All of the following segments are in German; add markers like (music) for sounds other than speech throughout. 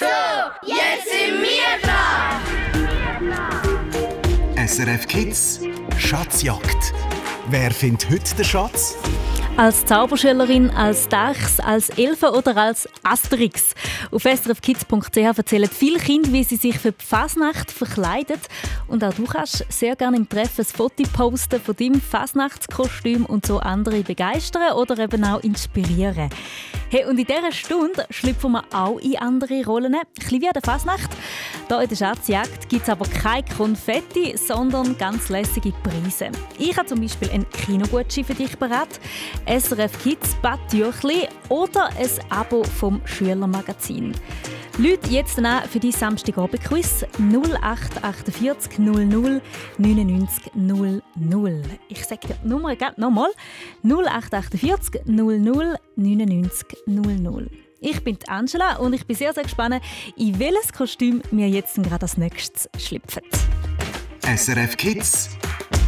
So, jetzt sind wir dran! SRF Kids Schatzjagd. Wer findet heute den Schatz? Als Zauberschülerin, als Dachs, als Elfe oder als Asterix. Auf srfkids.ch erzählen viele Kinder, wie sie sich für die Fasnacht verkleiden. Und auch du kannst sehr gerne im Treffen ein Foto posten von deinem Fasnachtskostüm und so andere begeistern oder eben auch inspirieren. Hey, und in dieser Stunde schlüpfen wir auch in andere Rollen. Ein bisschen wie an der Fasnacht. Hier in der Schatzjagd gibt es aber keine Konfetti, sondern ganz lässige Preise. Ich habe zum Beispiel einen Kinogutschein für dich bereit. SRF Kids Badtüchli oder ein Abo vom Schülermagazin. Leute jetzt an für die Samstagabend-Quiz 0848 00 99 00. Ich sage die Nummer nochmal 0848 00 99 00. Ich bin Angela und ich bin sehr, sehr gespannt, in welches Kostüm wir jetzt gerade als nächstes schlüpfen. SRF Kids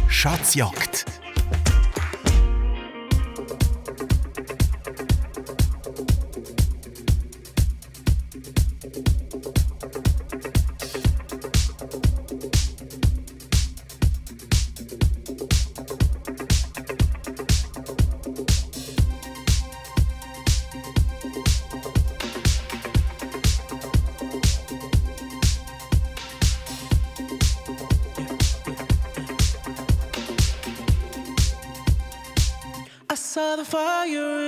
Schatzjagd The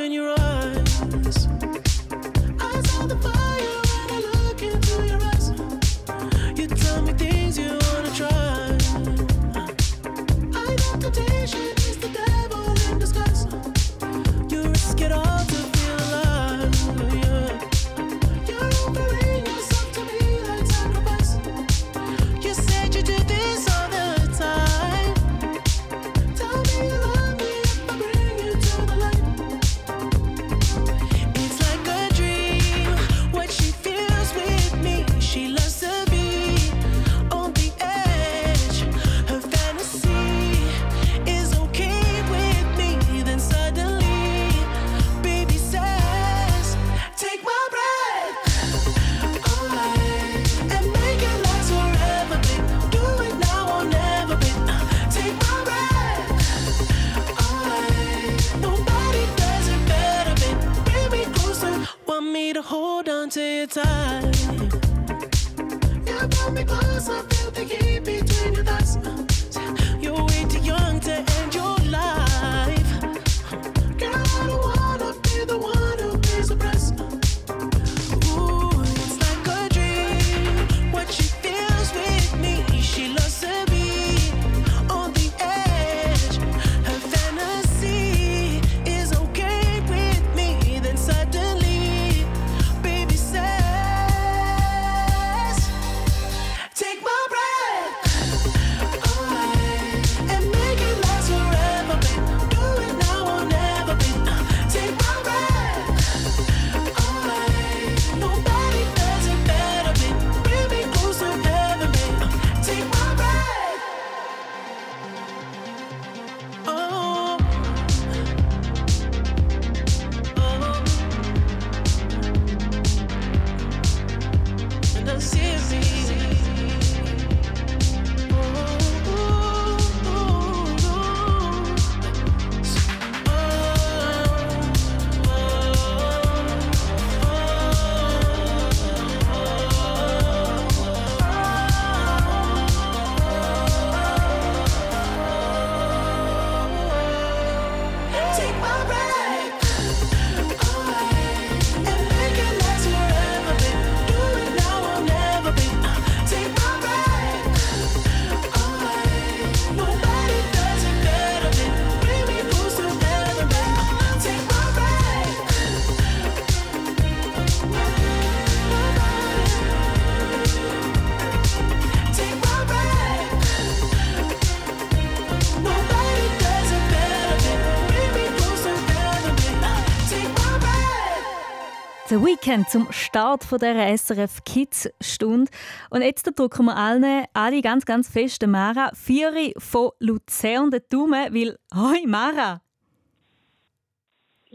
Weekend zum Start von der SRF Kids Stunde. Und jetzt drücken wir allen, alle ganz, ganz fest Mara Vieri von Luzern den Daumen, weil, hoi Mara!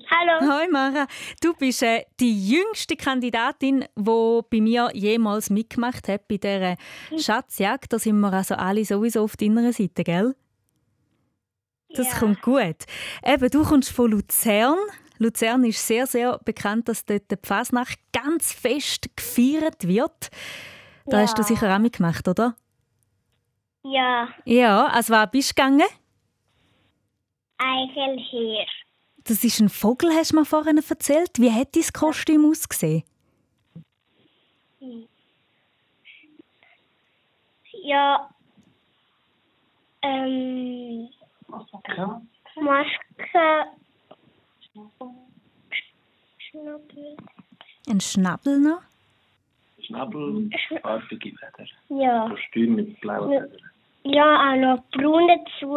Hallo. Hoi Mara, du bist äh, die jüngste Kandidatin, die bei mir jemals mitgemacht hat bei dieser Schatzjagd. Da sind wir also alle sowieso auf deiner Seite, gell? Das Ja. kommt gut. Eben, du kommst von Luzern. Luzern ist sehr, sehr bekannt, dass dort die Fasnacht ganz fest gefeiert wird. Da Ja. hast du sicher auch mitgemacht, oder? Ja, Ja, also was bist du gegangen? Eichelheer. Das ist ein Vogel, hast du mir vorhin erzählt. Wie hat dein Kostüm ausgesehen? Ja, ähm, Maske. Schnabel. Ein Schnabel noch? Schnabelfarbige Feder. Ja. Kostüm mit blauen. Federn. Ja, auch noch braun dazu.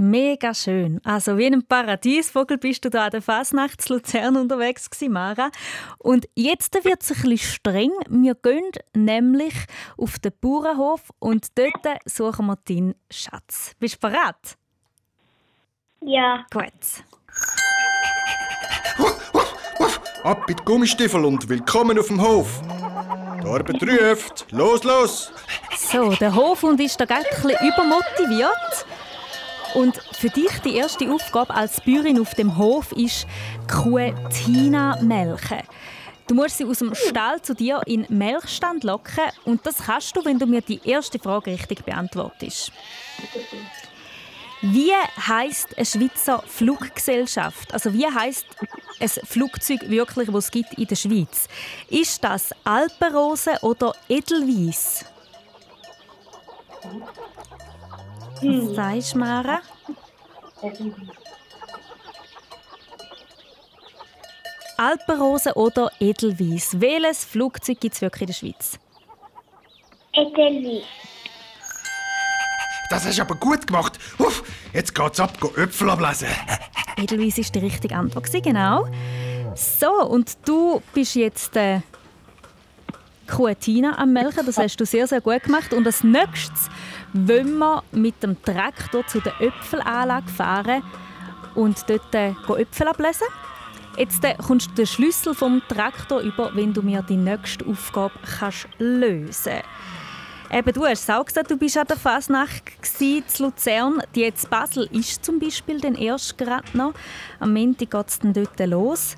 Mega schön. Also wie ein Paradiesvogel bist du da an der Fasnacht zu Luzern unterwegs gewesen, Mara. Und jetzt wird es ein bisschen streng. Wir gehen nämlich auf den Bauernhof und dort suchen wir deinen Schatz. Bist du bereit? Ja, Gut. Ab mit Gummistiefel und willkommen auf dem Hof. Die Arbeit ruft. Los, los! So, der Hofhund ist da bisschen übermotiviert. Und für dich die erste Aufgabe als Bäuerin auf dem Hof ist die Kuh Tina melken. Du musst sie aus dem Stall zu dir in den Melkstand locken und das kannst du, wenn du mir die erste Frage richtig beantwortest. Wie heißt eine Schweizer Fluggesellschaft? Also wie heißt ein Flugzeug wirklich, was es gibt in der Schweiz? Ist das Alpenrose oder Edelweiss? Was sagst du, Mara? Alpenrose oder Edelweiss? Welches Flugzeug gibt es wirklich in der Schweiz? Edelweiss. Das hast du aber gut gemacht. Uff, jetzt geht's ab, go Äpfel ablesen. Edelweiss war die richtige Antwort, genau. So, und du bist jetzt äh, Kuh Tina am Melken. Das hast du sehr, sehr gut gemacht. Und als nächstes wollen wir mit dem Traktor zu der Äpfelanlage fahren und dort äh, Äpfel ablesen. Jetzt äh, kommst du den Schlüssel vom Traktor über, wenn du mir die nächste Aufgabe kannst lösen Eben, du hast es auch gesagt, du bist an der Fasnacht in Luzern. Die jetzt Basel ist zum Beispiel dann erst gerade noch. Am Montag geht es dann dort los.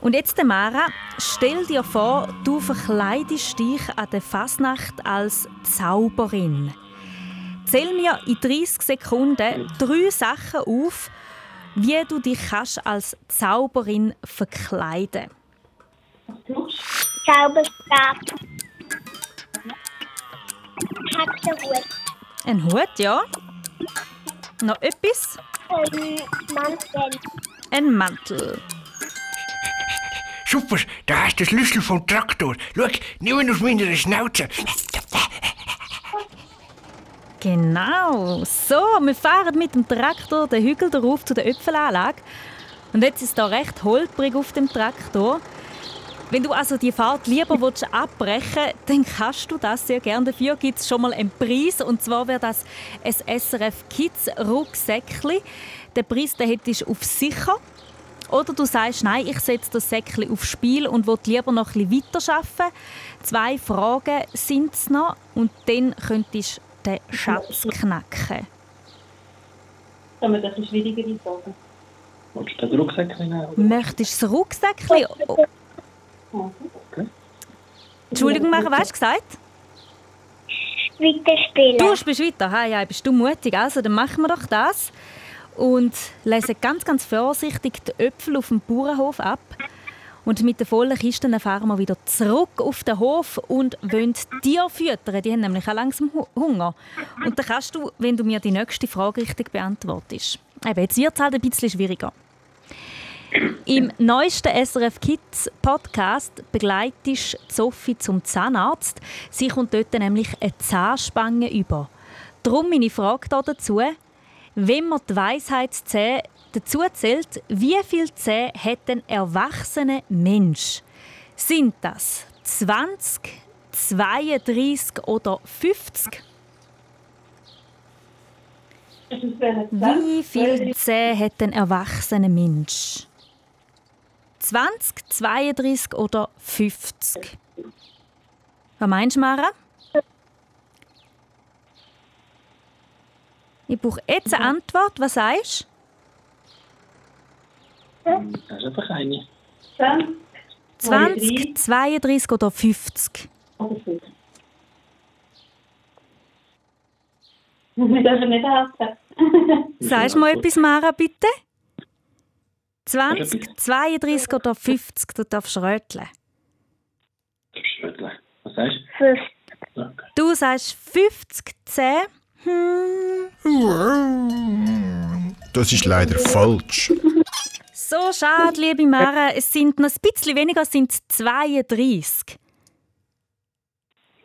Und jetzt, Mara, stell dir vor, du verkleidest dich an der Fasnacht als Zauberin. Zähl mir in 30 Sekunden drei Sachen auf, wie du dich kannst als Zauberin verkleiden Zauberstab. Hexenhut. Ein Hut, ja. Noch etwas? Ähm, Mantel. Ein Mantel. Super, da hast du den Schlüssel vom Traktor. Schau, nimm ihn aus meiner Schnauze. Genau. So, wir fahren mit dem Traktor den Hügel darauf zu der Äpfelanlage. Und jetzt ist da recht holprig auf dem Traktor. Wenn du also die Fahrt lieber willst abbrechen dann kannst du das sehr gerne. Dafür gibt es schon mal einen Preis. Und zwar wäre das ein SRF Kids Rucksäckli. Den Preis den hättest du auf sicher. Oder du sagst, nein, ich setze das Säckchen aufs Spiel und will lieber noch ein bisschen weiterarbeiten. Zwei Fragen sind es noch und dann könntest du den Schatz knacken. Das eine schwierigere Frage? Willst du den Rucksack nehmen? Möchtest du das Rucksäckchen? Oh, Entschuldigung, Mara, was hast du gesagt? Weiterspielen. Du spielst weiter. Hey, hey, bist du mutig? Also, dann machen wir doch das. Und lesen ganz, ganz vorsichtig die Äpfel auf dem Bauernhof ab. Und mit den vollen Kisten fahren wir wieder zurück auf den Hof und wollen Tiere füttern. Die haben nämlich auch langsam Hu- Hunger. Und dann kannst du, wenn du mir die nächste Frage richtig beantwortest. Eben, jetzt wird es halt ein bisschen schwieriger. Im neuesten SRF Kids Podcast begleitest Sophie zum Zahnarzt. Sie kommt dort nämlich eine Zahnspange über. Darum meine Frage hier dazu. Wenn man die Weisheitszähne dazu zählt, wie viele Zähne hat ein erwachsener Mensch? Sind das 20, 32 oder 50? Das wäre eine Wie viele Zähne hat ein erwachsener Mensch? 20, 32 oder 50? Was meinst du, Mara? Ich brauche jetzt eine Antwort. Was sagst Das ist einfach eine. 20 du? 20, 32 oder 50? oder 5. Wir dürfen nicht helfen. Sagst du mal etwas, Mara, bitte? Sag 20, etwas. 32 oder 50? Du darfst röteln. Schödle. Was sagst du? Okay. Du sagst 50, 10. Hm. Das ist leider falsch. So schade, liebe Mara. Es sind noch ein bisschen weniger, es sind 32.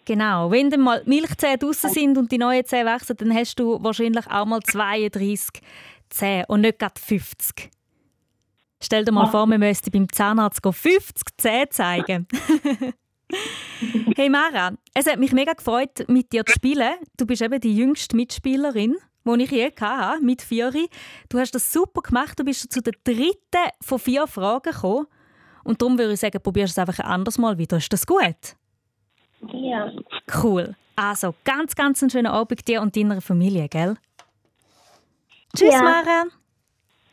Genau. Wenn dann mal die Milchzähne draussen sind und die neuen Zähne wachsen, dann hast du wahrscheinlich auch mal 32 Zähne und nicht gerade 50. Stell dir mal vor, wir müssten beim Zahnarzt gehen, 50 Zähne zeigen. (laughs) hey Mara, es hat mich mega gefreut, mit dir zu spielen. Du bist eben die jüngste Mitspielerin, die ich je hatte, mit Fiori. Du hast das super gemacht. Du bist zu der dritten von vier Fragen gekommen. Und darum würde ich sagen, probierst es einfach ein anderes Mal wieder. Ist das gut? Ja. Cool. Also, ganz, ganz einen schönen Abend dir und deiner Familie, gell? Tschüss, Ja. Mara.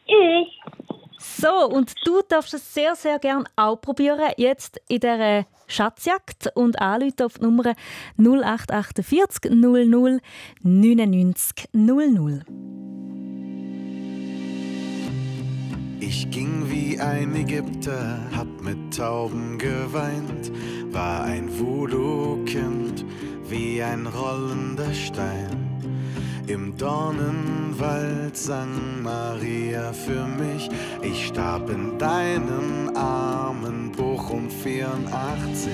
Tschüss. So, und du darfst es sehr, sehr gerne auch probieren, jetzt in dieser Schatzjagd und anrufen auf die Nummer 0848 00 99 00. Ich ging wie ein Ägypter, hab mit Tauben geweint, war ein Voodoo-Kind, wie ein rollender Stein. Im Dornenwald sang Maria für mich, ich starb in deinen Armen, Bochum 84.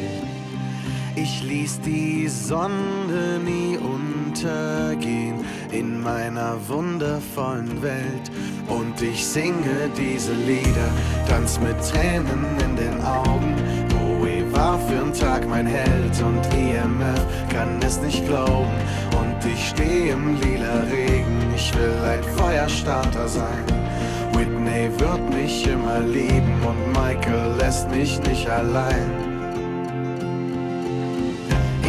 Ich ließ die Sonne nie untergehen in meiner wundervollen Welt. Und ich singe diese Lieder, tanz mit Tränen in den Augen. Bowie war für'n Tag mein Held und IMF kann es nicht glauben. Ich steh im lila Regen, ich will ein Feuerstarter sein. Whitney wird mich immer lieben und Michael lässt mich nicht allein.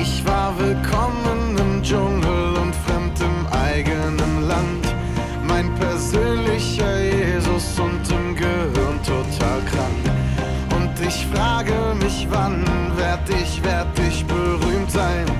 Ich war willkommen im Dschungel und fremd im eigenen Land. Mein persönlicher Jesus und im Gehirn total krank. Und ich frage mich, wann werd ich, werd ich berühmt sein?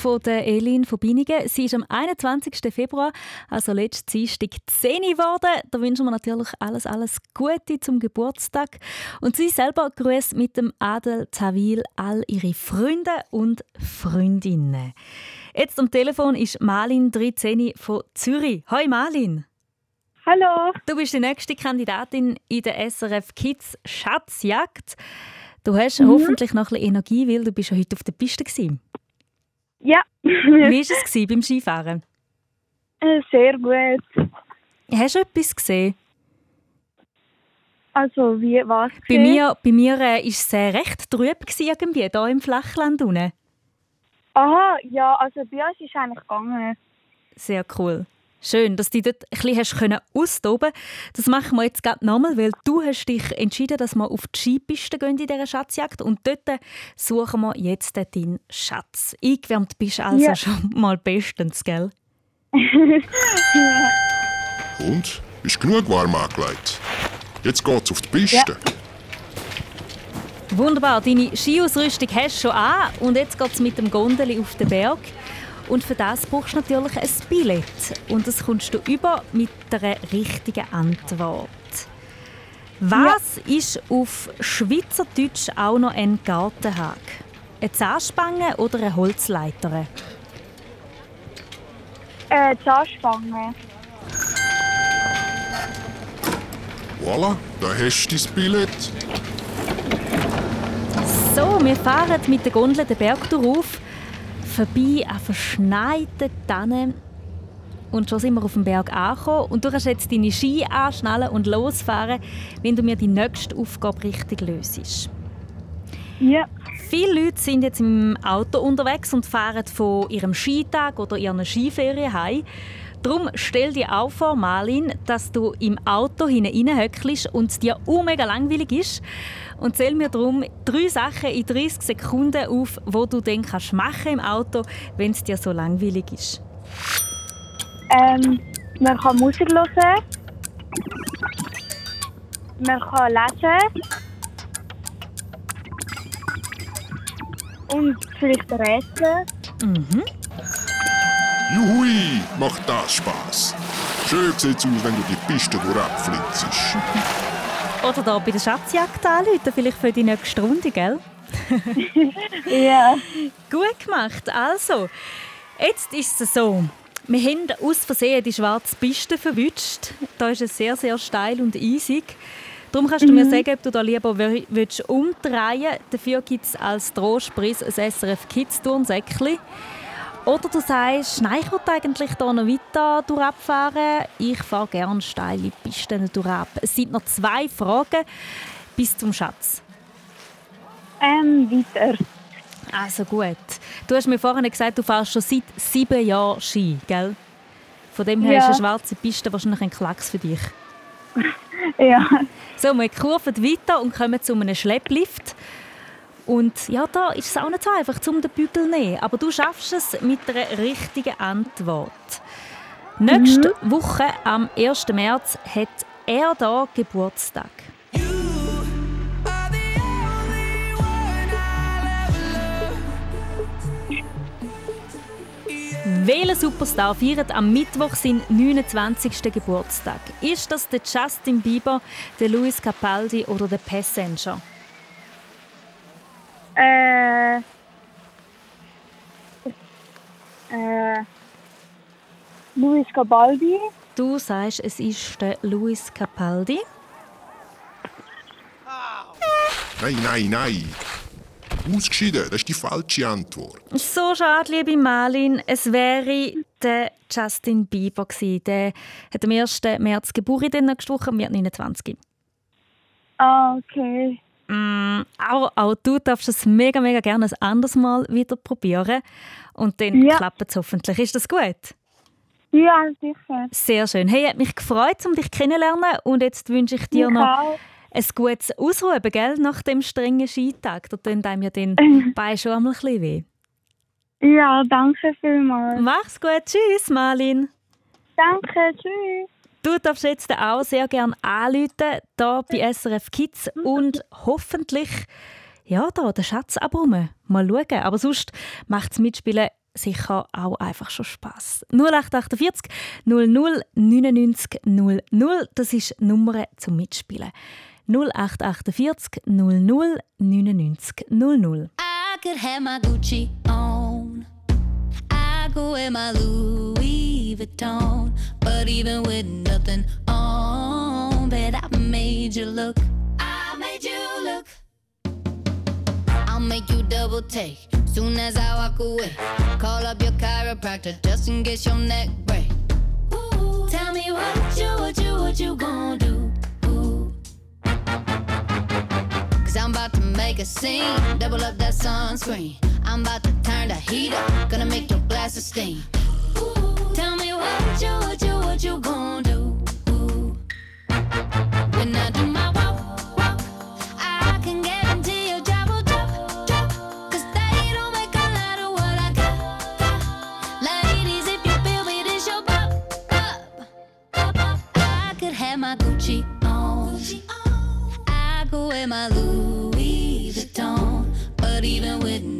Von der Elin von Biningen. Sie ist am 21. Februar, also letztes Dienstag, 10 geworden. Da wünschen wir natürlich alles, alles Gute zum Geburtstag. Und sie selber grüßt mit dem Adel Tawil all ihre Freunde und Freundinnen. Jetzt am Telefon ist Malin 13 von Zürich. Hoi Malin. Hallo. Du bist die nächste Kandidatin in der SRF Kids Schatzjagd. Du hast mhm. hoffentlich noch ein bisschen Energie, weil du bist ja heute auf der Piste gewesen. Ja. Wie war (laughs) es beim Skifahren? Äh, sehr gut. Hast du etwas gesehen? Also, wie was? Bei mir, bei mir äh, es äh, recht trüb irgendwie, hier im Flachland unten. Aha, ja, also bei uns ist es eigentlich gegangen. Sehr cool. Schön, dass du dort ein bisschen austoben Das machen wir jetzt gerade nochmal, weil du hast dich entschieden, dass wir auf die Skipiste gehen in dieser Schatzjagd und dort suchen wir jetzt deinen Schatz. Eingewärmt bist du also ja. schon mal bestens, gell? (laughs) und? Ist genug warm angelegt? Jetzt geht's auf die Piste. Ja. Wunderbar, deine Skiausrüstung hast du schon an und jetzt geht's mit dem Gondeli auf den Berg. Und für das brauchst du natürlich ein Billett. Und das kommst du über mit der richtigen Antwort. Was ja. ist auf Schweizerdeutsch auch noch ein Gartenhag? Eine Zahnspange oder eine Holzleiter? Äh, Zahnspange. Voilà, da hast du dein Billett. So, wir fahren mit der Gondel den Berg auf vorbei an verschneiten Tannen. Und schon sind wir auf dem Berg angekommen. Und du kannst jetzt deine Ski anschnallen und losfahren, wenn du mir die nächste Aufgabe richtig löst. Ja. Viele Leute sind jetzt im Auto unterwegs und fahren von ihrem Skitag oder ihrer Skiferien heim. Darum stell dir auch vor, Marlin, dass du im Auto hineinhöckelst und es dir auch mega langweilig ist. Und zähl mir darum drei Sachen in 30 Sekunden auf, wo du dann kannst machen im Auto, wenn es dir so langweilig ist. Ähm, man kann Musik hören. Man kann lesen. Und vielleicht rätseln. Mhm. Juhui, macht das Spaß. Schön sieht's aus, wenn du die Piste durchflitzt. (laughs) Oder da bei der Schatzjagd anrufen, vielleicht für die nächste Runde, gell? (laughs) ja. Gut gemacht. Also, jetzt ist es so. Wir haben aus Versehen die schwarze Piste verwünscht. Da ist es sehr, sehr steil und eisig. Darum kannst du mhm. mir sagen, ob du da lieber willst umdrehen willst. Dafür gibt es als Trostpreis ein SRF Kids Turnsäckchen. Oder du sagst, nein, ich will eigentlich hier noch weiter durchfahren. Ich fahre gerne steile Pisten durch. Es sind noch zwei Fragen bis zum Schatz. Ähm, weiter. Also gut. Du hast mir vorhin gesagt, du fährst schon seit sieben Jahren Ski, gell? Von dem her ja. ist eine schwarze Piste wahrscheinlich ein Klacks für dich. (laughs) ja. So, wir kurven weiter und kommen zu einem Schlepplift. Und ja, da ist es auch nicht so einfach, um den Bügel zu nehmen. Aber du schaffst es mit der richtigen Antwort. Nächste mhm. Woche, am 1. März, hat er da Geburtstag. Welcher Superstar feiert am Mittwoch seinen 29. Geburtstag? Ist das der Justin Bieber, der Luis Capaldi oder der Passenger? Äh. Äh. Luis Capaldi. Du sagst, es ist der Luis Capaldi. Nein, nein, nein. Ausgeschieden, das ist die falsche Antwort. So schade, liebe Malin. Es wäre der Justin Bieber gewesen. Der hat am 1. März Geburt in der nächsten Woche wird 29. Ah, okay. Mm, auch, auch du darfst es mega, mega gerne ein anderes Mal wieder probieren. Und dann ja. klappt es hoffentlich. Ist das gut? Ja, sicher. Sehr schön. Hey, hat mich gefreut, um dich kennenzulernen. Und jetzt wünsche ich dir ich noch auch. ein gutes Ausruhen, gell? Nach dem strengen Skitag. Da tun einem ja den (laughs) Bein schon einmal ein bisschen weh. Ja, danke vielmals. Mach's gut. Tschüss, Marlin. Danke, tschüss. Du darfst jetzt auch sehr gerne anrufen, hier bei SRF Kids und hoffentlich ja, da, der Schatz abräumen. Mal schauen. Aber sonst macht das Mitspielen sicher auch einfach schon Spass. 0848 00 99 00, das ist die Nummer zum Mitspielen. 0848 00 99 00. I could have my Gucci on. I go wear my Louis Vuitton. But even with nothing on, bet I made you look. I made you look. I'll make you double take. Soon as I walk away, call up your chiropractor just in case your neck break. Ooh, tell me what you, what you, what you gonna do? Cause I'm about to make a scene, double up that sunscreen. I'm about to turn the heat up, gonna make your glasses steam. My my Gucci on. I go wear my Louis Vuitton. But even with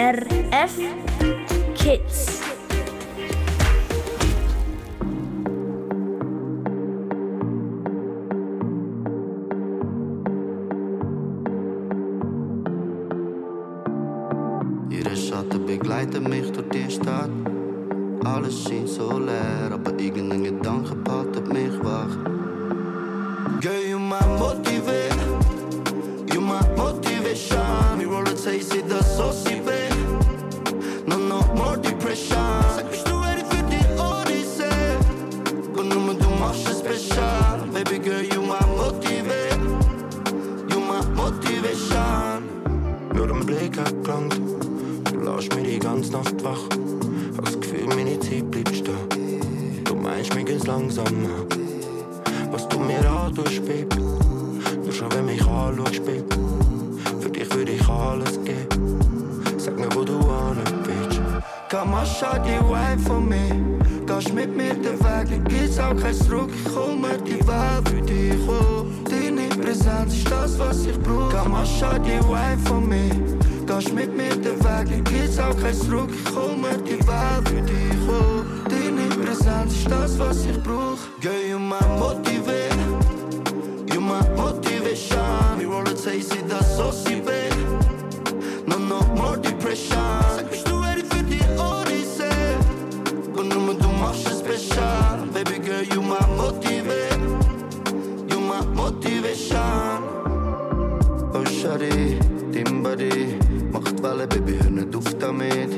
RF Kids. No, no more depression. Sag, bist du ready für die Odyssee? Und nur du machst es special. Baby girl, you my motivate. You my motivation. Oh, Shari, dein Body macht Welle, Baby, hör nicht auf damit.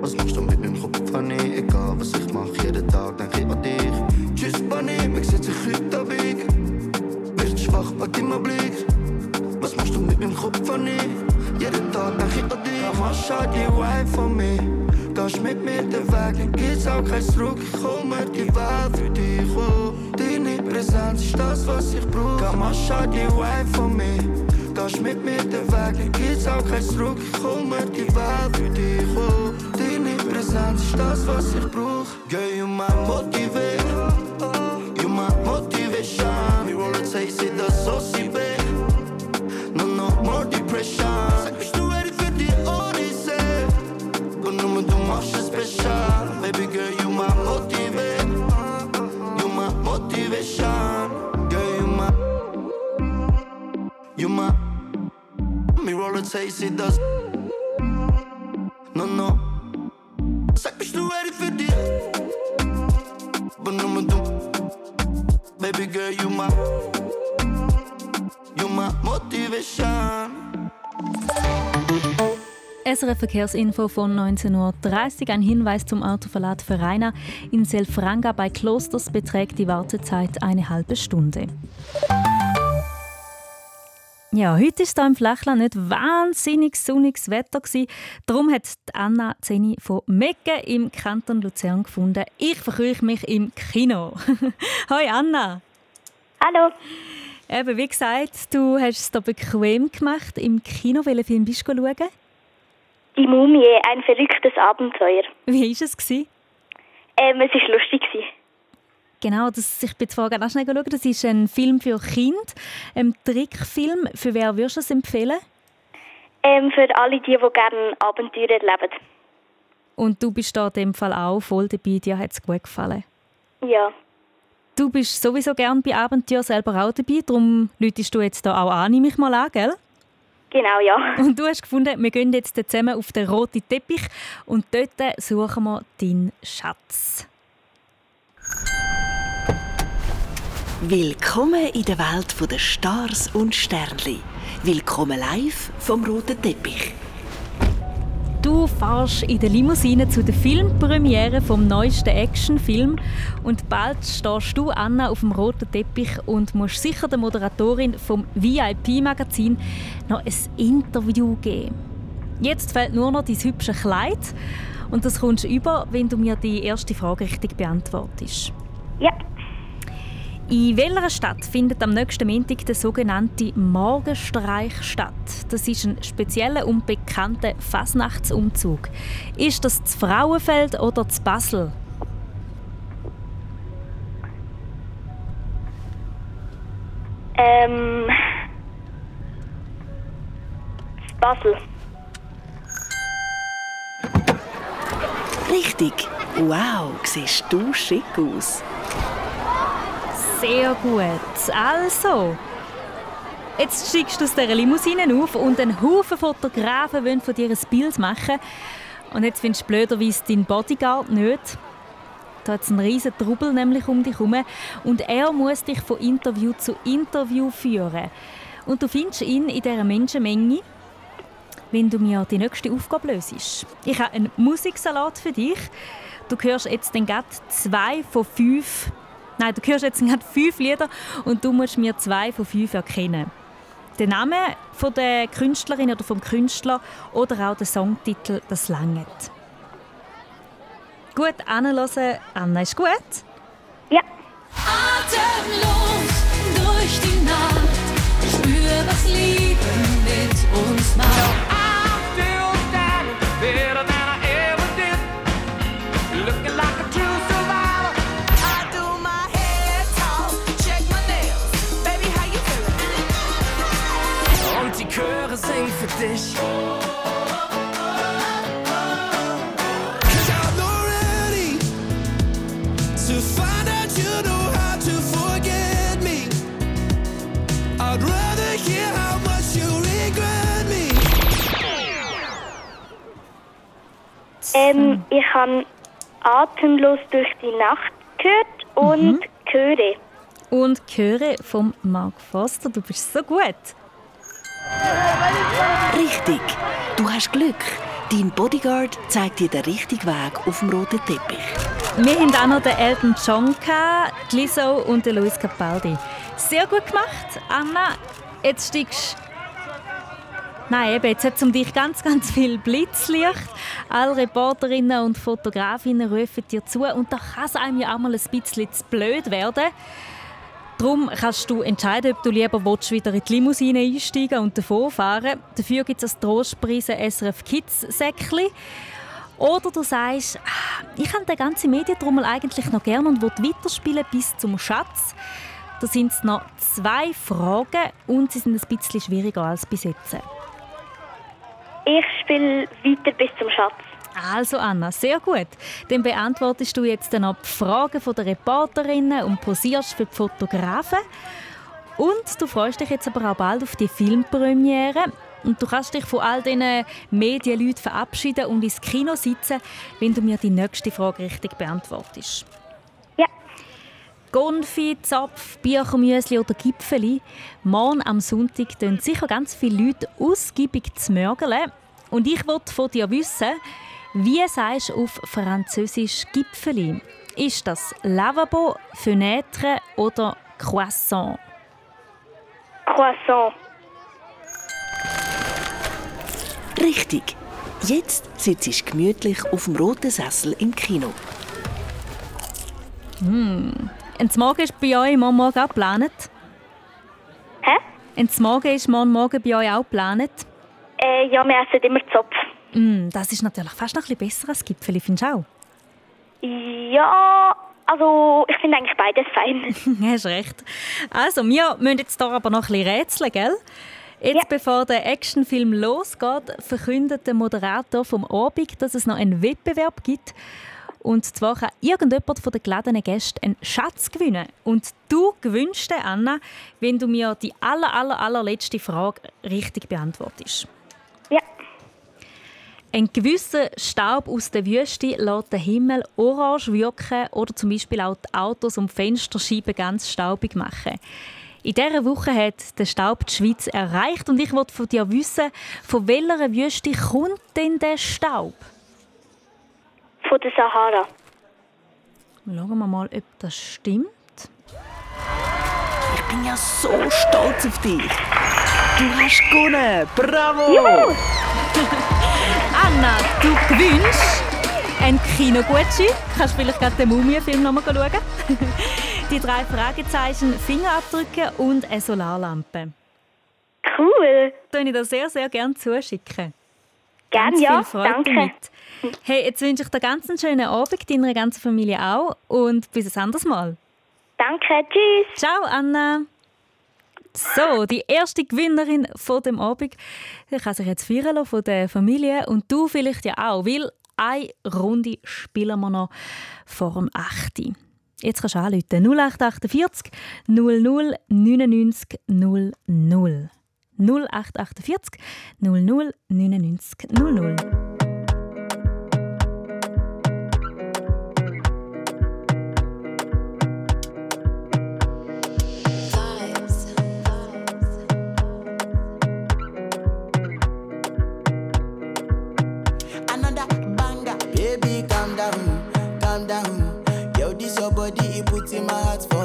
Was machst du mit meinem Kopf, Honey? Egal, was ich mach, jeden Tag denk ich an dich. Tschüss, Bunny, mich setze ich heute Weg. Wirst schwach, pack immer Blick. Machst du mit meinem Kopf, Honey? Jeden Tag denk ich an dich. Komm mal, schau die Wine von mir? Gehst mit mir den Weg, dann gibt's auch kein Zurück. Ich komme die Welt für dich, oh Deine Präsenz ist das, was ich brauch. Komm mal, schau die Wine von mir? Gehst mit mir den Weg, dann gibt's auch kein Zurück. Ich komme die Welt für dich, oh Deine Präsenz ist das, was ich brauch. Girl, you my motivate girl, you my motivate. You my motivation. Girl, you my. You my. Me roller it does. No, no. Sag, bist du ready für? Aber nur mit du. Baby girl, you my. You my motivation. SRF Verkehrsinfo von 19.30 Uhr. Ein Hinweis zum Autoverlad für Rainer. In Selfranga bei Klosters beträgt die Wartezeit eine halbe Stunde. Ja, heute war hier im Flachland nicht wahnsinnig sonniges Wetter. Gewesen. Darum hat Anna Zeni von Mecke im Kanton Luzern gefunden. Ich verkrüche mich im Kino. (laughs) Hoi Anna. Hallo. Eben, wie gesagt, du hast es da bequem gemacht im Kino. Welchen Film bist du schauen? Die Mumie, ein verrücktes Abenteuer. Wie war es? Gewesen? Ähm, es war lustig. Gewesen. Genau, das, ich bin vorher auch schnell schauen. Das ist ein Film für Kinder, ein Trickfilm. Für wer würdest du es empfehlen? Ähm, für alle die, die gerne Abenteuer erleben. Und du bist da in dem Fall auch voll dabei. Dir hat es gut gefallen? Ja. Du bist sowieso gern bei Abenteuer selber auch dabei. Darum läutest du jetzt da auch an, nehme ich mal an, gell? Genau, ja. (laughs) Und du hast gefunden, wir gehen jetzt zusammen auf den roten Teppich und dort suchen wir deinen Schatz. Willkommen in der Welt der Stars und Sternli. Willkommen live vom roten Teppich. Du fährst in der Limousine zu der Filmpremiere vom neuesten Actionfilm und bald stehst du Anna auf dem roten Teppich und musst sicher der Moderatorin vom VIP-Magazin noch ein Interview geben. Jetzt fehlt nur noch dein hübsche Kleid und das kommst über, wenn du mir die erste Frage richtig beantwortest. Ja. In welcher Stadt findet am nächsten Montag der sogenannte Morgenstreich statt? Das ist ein spezieller und bekannter Fasnachtsumzug. Ist das das Frauenfeld oder das Basel? Ähm. Basel. Richtig. Wow, siehst du schick aus. Sehr gut. Also, jetzt steigst du aus dieser Limousine auf und ein Haufen Fotografen wollen von dir ein Bild machen. Und jetzt findest du blöderweise deinen Bodyguard nicht. Da hat es einen riesen Trubel nämlich um dich herum. Und er muss dich von Interview zu Interview führen. Und du findest ihn in dieser Menschenmenge, wenn du mir die nächste Aufgabe löst. Ich habe einen Musiksalat für dich. Du hörst jetzt den zwei von fünf Nein, du hörst jetzt gerade fünf Lieder und du musst mir zwei von fünf erkennen. Den Namen von der Künstlerin oder vom Künstler oder auch der Songtitel, das langt. Gut anhören, Anna, ist gut? Ja. Atemlos durch die Nacht, spür, was Liebe mit uns macht. Ähm, ich habe Atemlos durch die Nacht gehört und Mhm. Chöre. Und Chöre vom Mark Foster. Du bist so gut. Richtig. Du hast Glück. Dein Bodyguard zeigt dir den richtigen Weg auf dem roten Teppich. Wir hatten auch noch den Elton John, Lizzo und den Luis Capaldi. Sehr gut gemacht, Anna. Jetzt steigst Nein, eben, jetzt hat es um dich ganz, ganz viel Blitzlicht. Alle Reporterinnen und Fotografinnen rufen dir zu und da kann es einem ja auch mal ein bisschen zu blöd werden. Darum kannst du entscheiden, ob du lieber willst, wieder in die Limousine einsteigen und davonfahren. Dafür gibt es ein Trostpreis SRF Kids Säckli. Oder du sagst, «Ah, ich habe den ganzen Medientrommel eigentlich noch gerne und will weiterspielen bis zum Schatz. Da sind es noch zwei Fragen und sie sind ein bisschen schwieriger als bis jetzt. Ich spiele weiter bis zum Schatz. Also Anna, sehr gut. Dann beantwortest du jetzt dann die Fragen der Reporterinnen und posierst für die Fotografen. Und du freust dich jetzt aber auch bald auf die Filmpremiere. Und du kannst dich von all diesen Medienleuten verabschieden und ins Kino sitzen, wenn du mir die nächste Frage richtig beantwortest. Gonfi, Zapf, Bierchenmüsli oder Gipfeli. Morgen am Sonntag tun sicher ganz viele Leute ausgiebig zu mörgeln. Und ich wollte von dir wissen, wie sagst du auf Französisch Gipfeli? Ist das Lavabo, Fenêtre oder Croissant? Croissant. Richtig. Jetzt sitzt du gemütlich auf dem roten Sessel im Kino. Hm. Und Morgen ist bei euch morgen Morgen auch geplant? Hä? Und Morgen ist morgen Morgen bei euch auch geplant? Äh, ja, wir essen immer Zopf. Mm, das ist natürlich fast noch ein bisschen besser als Gipfeli, findest du auch? Ja, also ich finde eigentlich beides fein. (laughs) Hast recht. Also, wir müssen jetzt hier aber noch ein bisschen rätseln, gell? Jetzt, ja. bevor der Actionfilm losgeht, verkündet der Moderator vom Abend, dass es noch einen Wettbewerb gibt. Und zwar kann irgendjemand von den geladenen Gästen einen Schatz gewinnen. Und du gewünscht den, Anna, wenn du mir die aller, aller, allerletzte Frage richtig beantwortest. Ja. Ein gewisser Staub aus der Wüste lässt den Himmel orange wirken oder zum Beispiel auch die Autos und Fensterscheiben ganz staubig machen. In dieser Woche hat der Staub die Schweiz erreicht und ich wollte von dir wissen, von welcher Wüste kommt denn der Staub? Von der Sahara. Schauen wir mal, ob das stimmt. Ich bin ja so stolz auf dich. Du hast gewonnen. Bravo! Juhu. (laughs) Anna, du gewinnst ein Kinogutschein. Kannst du vielleicht gerade den Mumie-Film nochmal schauen? (laughs) Die drei Fragezeichen, Fingerabdrücke und eine Solarlampe. Cool. Das ich dir sehr, sehr gerne zuschicken. Gerne, ja. Freude Danke. Damit. Hey, jetzt wünsche ich dir ganz einen schönen Abend, deiner ganzen Familie auch und bis ein anderes Mal. Danke, tschüss. Ciao, Anna. So, die erste Gewinnerin von dem Abend die kann sich jetzt feiern lassen von der Familie und du vielleicht ja auch, weil eine Runde spielen wir noch vor dem 8. Jetzt kannst du anrufen. 0848 00 99 00. 0848 00 99 00. put in my heart for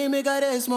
Dime care să mă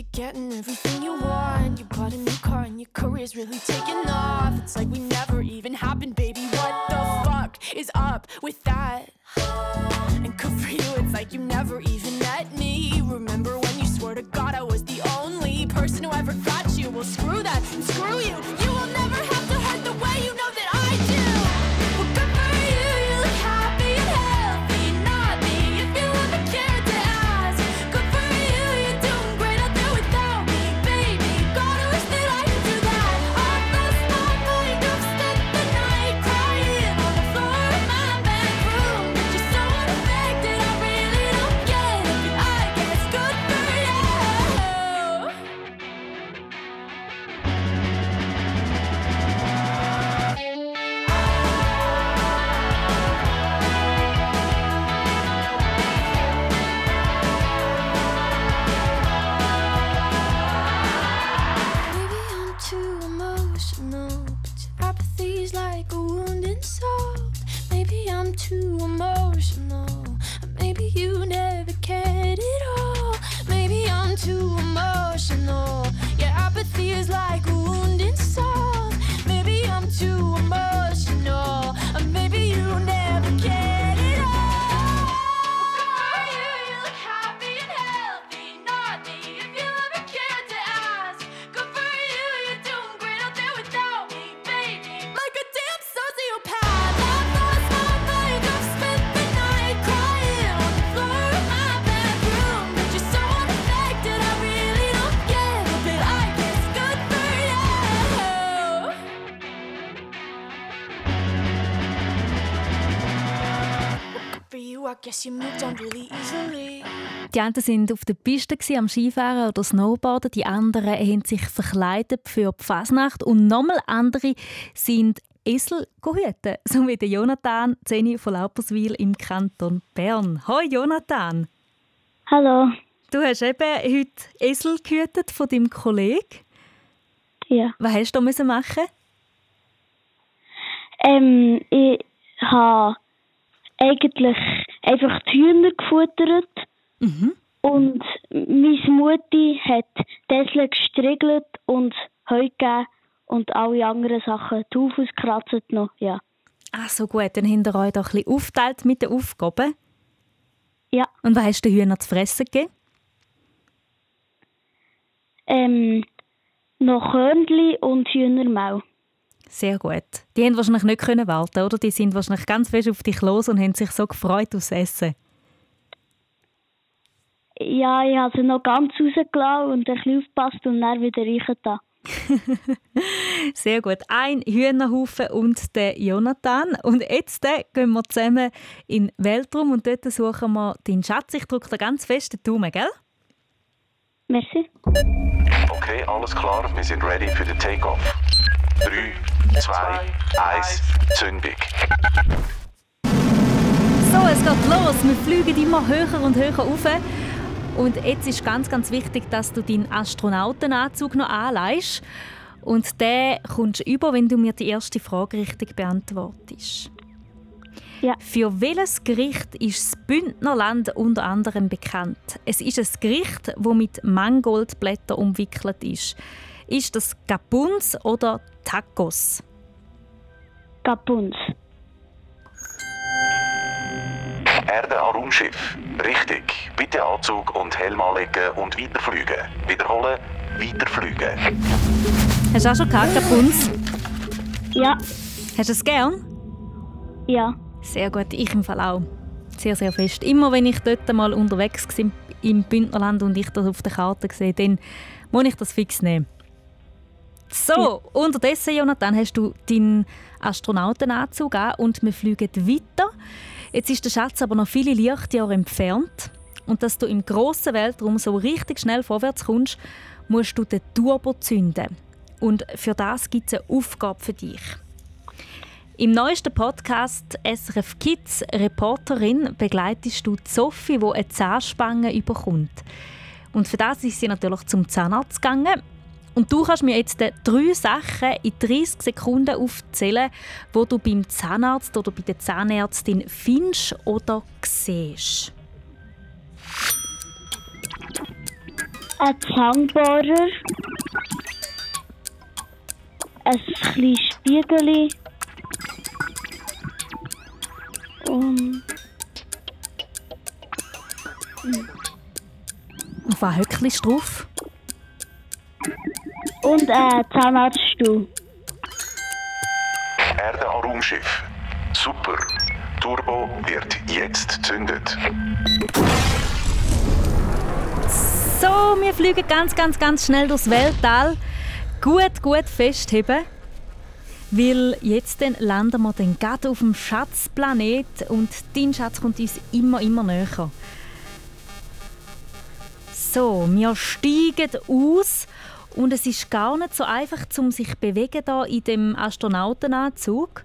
You're getting everything you want. You bought a new car and your career's really taking off. It's like we never even happened, Die einen waren auf der Piste am Skifahren oder Snowboarden, die anderen haben sich verkleidet für die Fasnacht und nochmal andere sind Esel gehüten, (laughs) so wie der Jonathan Zeni von Lauperswil im Kanton Bern. Hoi Jonathan! Hallo. Du hast eben heute Esel gehütet von deinem Kollegen. Ja. Was hast du da machen? Ähm, ich habe eigentlich einfach die Hühner gefuttert. Und meine Mutti hat Tesla gestriegelt und Heu gegeben und alle anderen Sachen drauf ausgekratzt noch, ja. Ah, so gut. Dann habt ihr euch da ein bisschen aufgeteilt mit den Aufgaben. Ja. Und was hast du den Hühnern zu fressen gegeben? Ähm, noch Körnchen und Hühnermaul. Sehr gut. Die haben wahrscheinlich nicht können warten, oder? Die sind wahrscheinlich ganz fest auf dich los und haben sich so gefreut aufs Essen. Ja, ich habe sie noch ganz rausgelassen und ein bisschen aufgepasst und dann wieder reingetan. (laughs) Sehr gut. Ein Hühnerhaufen und der Jonathan. Und jetzt äh, gehen wir zusammen in den Weltraum und dort suchen wir deinen Schatz. Ich drücke dir ganz fest den Daumen, gell? Merci. Okay, alles klar, wir sind ready für den Takeoff. 3, 2, 1, Zündung. So, es geht los. Wir fliegen immer höher und höher auf. Und jetzt ist ganz, ganz wichtig, dass du deinen Astronautenanzug noch anleihst. Und den kommst du über, wenn du mir die erste Frage richtig beantwortest. Ja. Für welches Gericht ist das Bündnerland unter anderem bekannt? Es ist ein Gericht, das mit Mangoldblättern umwickelt ist. Ist das Gabuns oder Tacos? Gabuns. Erde an Raumschiff. Richtig. Bitte Anzug und Helm anlegen und weiterfliegen. Wiederholen, weiterfliegen. Hast du auch schon gehabt, Gabuns? Ja. Hast du es gern? Ja. Sehr gut, ich im Fall auch. Sehr, sehr fest. Immer wenn ich dort mal unterwegs war im Bündnerland und ich das auf der Karte sehe, dann muss ich das fix nehmen. So, unterdessen, Jonathan, hast du deinen Astronautenanzug an und wir fliegen weiter. Jetzt ist der Schatz aber noch viele Lichtjahre entfernt. Und dass du im grossen Weltraum so richtig schnell vorwärts kommst, musst du den Turbo zünden. Und für das gibt es eine Aufgabe für dich. Im neuesten Podcast SRF Kids Reporterin begleitest du Sophie, die eine Zahnspange überkommt. Und für das ist sie natürlich zum Zahnarzt gegangen. Und du kannst mir jetzt drei Sachen in 30 Sekunden aufzählen, wo du beim Zahnarzt oder bei der Zahnärztin findest oder siehst. Ein Zahnbohrer, ein kleines Spiegel und... Auf was hückelst du drauf? Und ein äh, Zahnarztstuhl. Erde am Raumschiff. Super. Turbo wird jetzt zündet. So, wir fliegen ganz, ganz, ganz schnell durchs Weltall. Gut, gut festheben. Weil jetzt dann landen wir dann gerade auf dem Schatzplanet und dein Schatz kommt uns immer, immer näher. So, wir steigen aus und es ist gar nicht so einfach, um sich zu bewegen da in dem Astronautenanzug.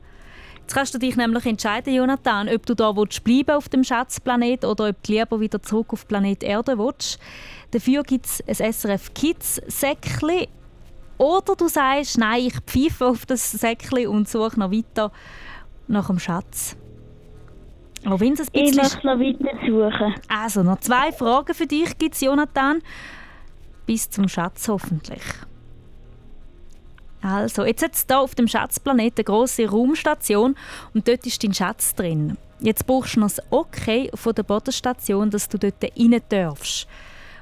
Jetzt kannst du dich nämlich entscheiden, Jonathan, ob du da bleiben auf dem Schatzplanet oder ob du lieber wieder zurück auf Planet Erde willst. Dafür gibt es ein SRF Kids Säckchen. Oder du sagst, nein, ich pfeife auf das Säckchen und suche noch weiter nach dem Schatz. Auch wenn es ein bisschen... Ich möchte noch weiter suchen. Also, noch zwei Fragen für dich gibt Jonathan bis zum Schatz hoffentlich. Also, jetzt hat es hier auf dem Schatzplaneten eine grosse Raumstation und dort ist dein Schatz drin. Jetzt brauchst du noch das Okay von der Bodenstation, dass du dort rein darfst.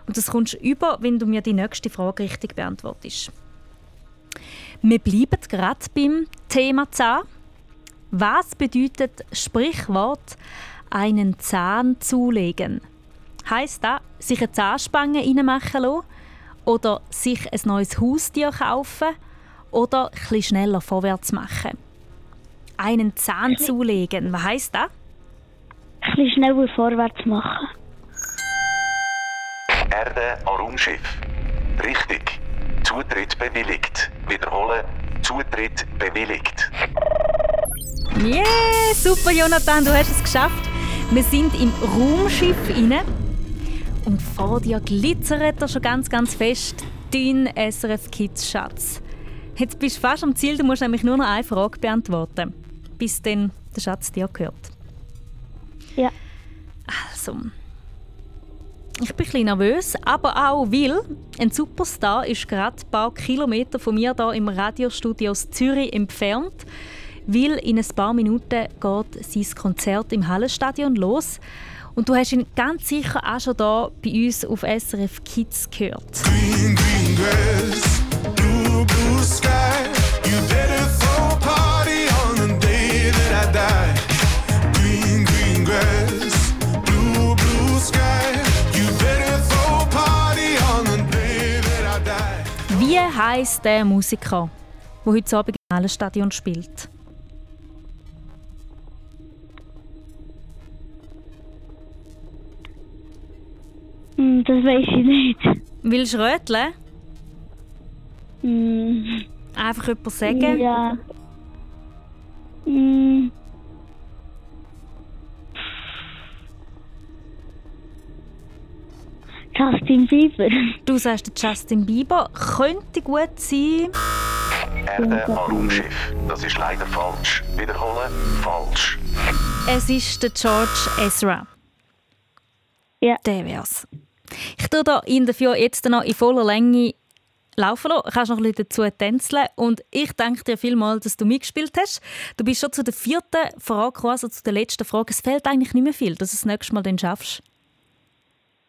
Und das kommst du über, wenn du mir die nächste Frage richtig beantwortest. Wir bleiben gerade beim Thema Zahn. Was bedeutet Sprichwort einen Zahn zulegen? Heißt das, sich eine Zahnspange reinmachen lassen? Oder sich ein neues Haustier kaufen oder etwas schneller vorwärts machen. Einen Zahn zulegen, was heisst das? Ein schneller vorwärts machen. Erde an Raumschiff. Richtig. Zutritt bewilligt. Wiederholen. Zutritt bewilligt. Yeah, super Jonathan, du hast es geschafft. Wir sind im Raumschiff inne und vor dir glitzert er schon ganz, ganz fest dein SRF Kids Schatz. Jetzt bist du fast am Ziel, du musst nämlich nur noch eine Frage beantworten, bis dann der Schatz dir gehört. Ja. Also, ich bin ein nervös, aber auch weil ein Superstar ist gerade ein paar Kilometer von mir hier im Radiostudio aus Zürich entfernt, weil in ein paar Minuten geht sein Konzert im Hallenstadion los. Und du hast ihn ganz sicher auch schon hier bei uns auf SRF Kids gehört. Green, green grass, blue, blue sky. You better throw a party on the day that I die. Green, green grass, blue, blue sky. You better throw a party on the day that I die. Wie heisst der Musiker, der heute Abend im Stadion spielt? Hm, das weiß ich nicht. Willst du röteln? Mm. Einfach etwas sagen? Ja. Mm. Justin Bieber. Du sagst der Justin Bieber. Könnte gut sein. Erde an Raumschiff. Das ist leider falsch. Wiederholen, falsch. Es ist der George Ezra. Ja. Der wär's. Ich tue da in dafür jetzt noch in voller Länge laufen lassen. Kannst noch ein bisschen dazu tänzeln. Und ich danke dir vielmals, dass du mitgespielt hast. Du bist schon zu der vierten Frage, also zu der letzten Frage. Es fehlt eigentlich nicht mehr viel, dass du das nächste Mal dann schaffst.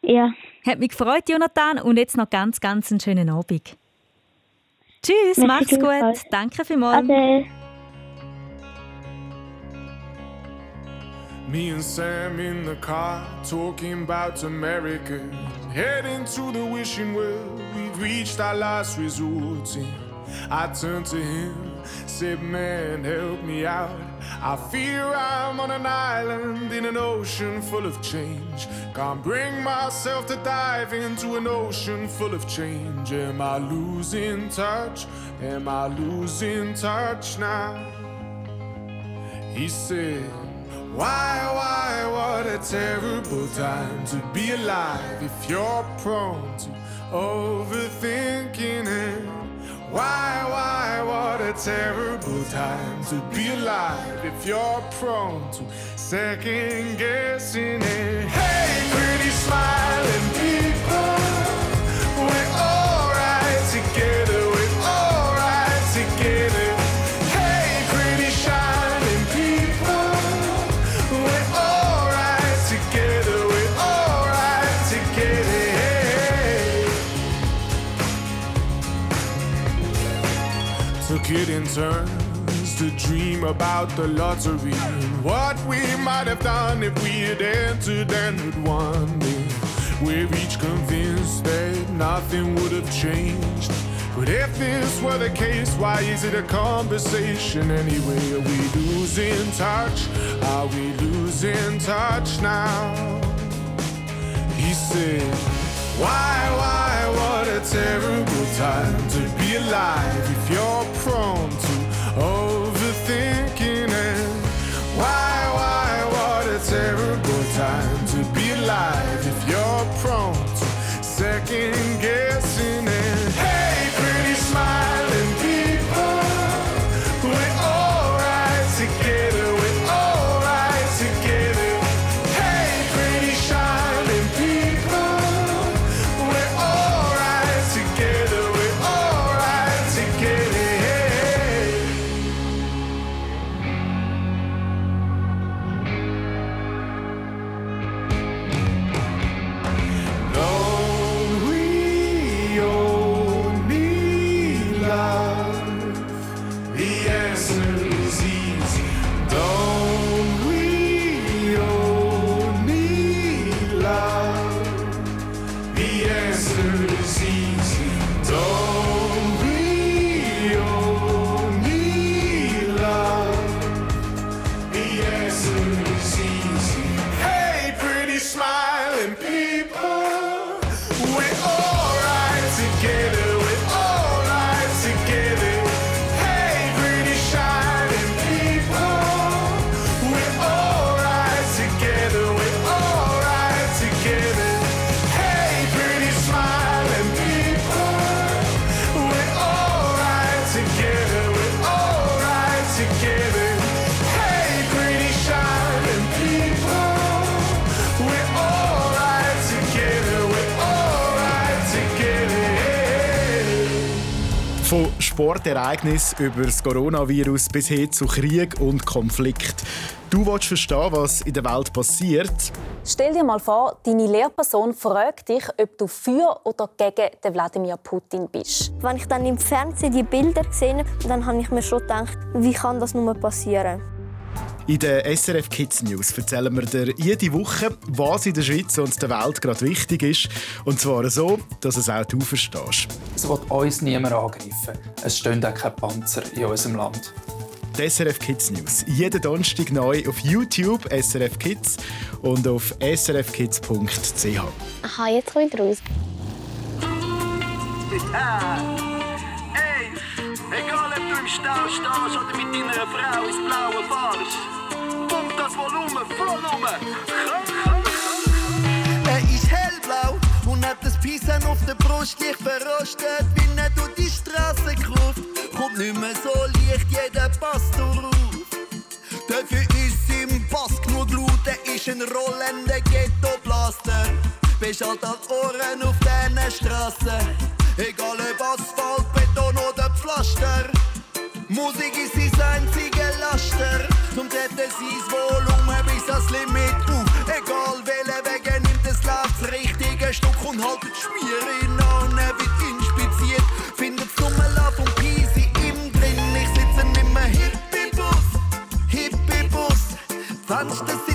Ja. Hat mich gefreut, Jonathan. Und jetzt noch ganz, ganz einen schönen Abend. Tschüss, Merci mach's gut. Danke vielmals. Ade. Me and Sam in the car talking about America, heading to the wishing well. We've reached our last resort. And I turned to him, said, Man, help me out. I fear I'm on an island in an ocean full of change. Can't bring myself to dive into an ocean full of change. Am I losing touch? Am I losing touch now? He said, Why, why, what a terrible time to be alive if you're prone to overthinking it. Why, why, what a terrible time to be alive if you're prone to second guessing it. Hey, pretty smiling In turns to dream about the lottery and what we might have done if we had entered and had won it. We're each convinced that nothing would have changed. But if this were the case, why is it a conversation anyway? Are we losing touch? Are we losing touch now? He said, Why, why, what a terrible time to be alive if you're prone to overthinking Sportereignis über das Coronavirus bis hin zu Krieg und Konflikt. Du willst verstehen, was in der Welt passiert. Stell dir mal vor, deine Lehrperson fragt dich, ob du für oder gegen den Wladimir Putin bist. Wenn ich dann im Fernsehen die Bilder gesehen habe, dann habe ich mir schon gedacht, wie kann das nur passieren? In den SRF Kids News erzählen wir dir jede Woche, was in der Schweiz und der Welt gerade wichtig ist. Und zwar so, dass es auch du verstehst. Es wird uns niemand angreifen. Es stehen auch keine Panzer in unserem Land. Die SRF Kids News. Jeden Donnerstag neu auf YouTube SRF Kids und auf srfkids.ch. Aha, jetzt komme ich raus. Ey, egal ob du im Stau stehst oder mit deiner Frau ins Blaue fahrst. Volumen voll um. Er ist hellblau und hat das Pissen auf der Brust leicht verrostet, wie er durch die Straße kraft. Kommt nicht mehr so leicht, jeder passt darauf. Dafür ist im Pass genug laut, er ist ein rollender Ghetto-Blaster. Beschallt an Ohren auf diesen Straßen. Egal ob Asphalt, Beton oder Pflaster. Musik ist sein einziger Zetten sein Volumen bis ans Limit auf. Egal welche Wege nimmt es läuft das richtige Stück und haltet Schmier in an, wird inspiziert. Findet Summe Love und Peasy im drin. Ich sitze in einem Hippie-Bus, Hippie-Bus. Fenster sind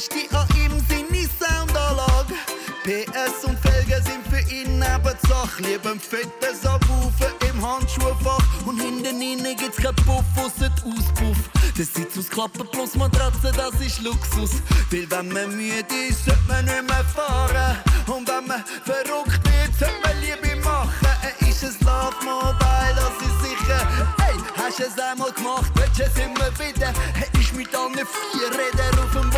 Ist die an ihm seine Soundanlage. PS und Felgen sind für ihn eben die Sache. Lieber ein fettes Abwufen im Handschuhfach. Und hinten innen gibt's kein Puff, ausser Auspuff. Der Sitz aus Klappen plus Matratze, das ist Luxus. Weil wenn man müde ist, sollte man nicht mehr fahren. Und wenn man verrückt wird, sollte man Liebe machen. Er ist ein Love Mobile, das ist sicher. Hey, hast du es einmal gemacht, willst du es immer wieder? Er ist mit allen vier Rädern auf dem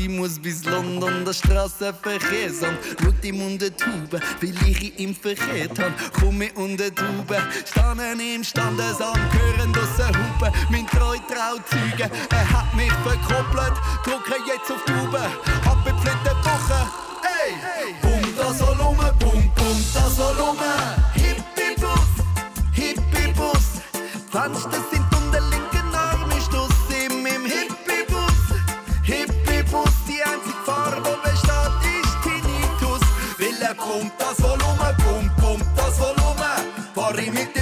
sie muss bis London, der Straßenverkehrsamt. Schaut ihm unter die Tube, weil ich ihn verkehrt hab. Komm ich unter die Tube, standen im Standesamt, hören aus der Hupe, mein treu Trauzeuge. Er hat mich verkoppelt, drücke jetzt auf die Tube, abgepflegte Woche. Ey, bum das Volumen, bum, bum das Volumen. límite.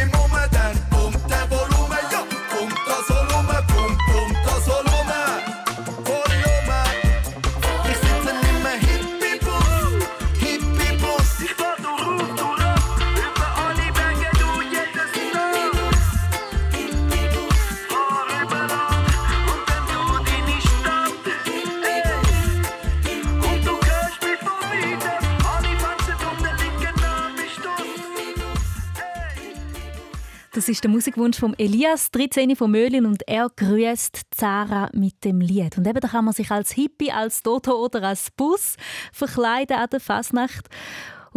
Ist der Musikwunsch von Elias, 13 von Möhlin und er grüßt Zara mit dem Lied. Und eben da kann man sich als Hippie, als Toto oder als Bus verkleiden an der Fasnacht.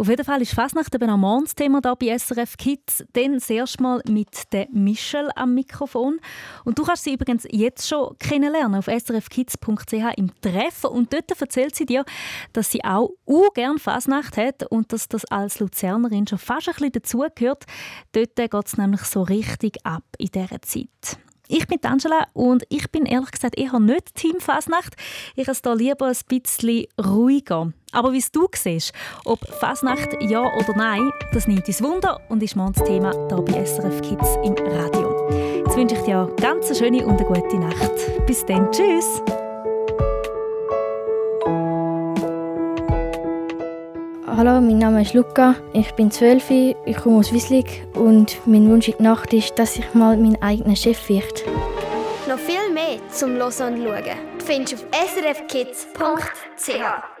Auf jeden Fall ist Fasnacht eben am Morgensthema da bei SRF Kids. Dann das erste Mal mit der Michelle am Mikrofon. Und du kannst sie übrigens jetzt schon kennenlernen auf srfkids.ch im Treffen. Und dort erzählt sie dir, dass sie auch gern Fasnacht hat und dass das als Luzernerin schon fast ein bisschen dazugehört. Dort geht es nämlich so richtig ab in dieser Zeit. Ich bin Angela und ich bin ehrlich gesagt eher nicht Team Fasnacht. Ich habe es hier lieber ein bisschen ruhiger. Aber wie du siehst, ob Fasnacht ja oder nein, das nimmt uns Wunder und ist morgens Thema hier bei SRF Kids im Radio. Jetzt wünsche ich dir ganz eine schöne und eine gute Nacht. Bis dann, tschüss! Hallo, mein Name ist Luca, ich bin 12, ich komme aus Wieslig und mein Wunsch in der Nacht ist, dass ich mal mein eigener Chef werde. Noch viel mehr zum Hören und Schauen findest du auf srfkids.ch.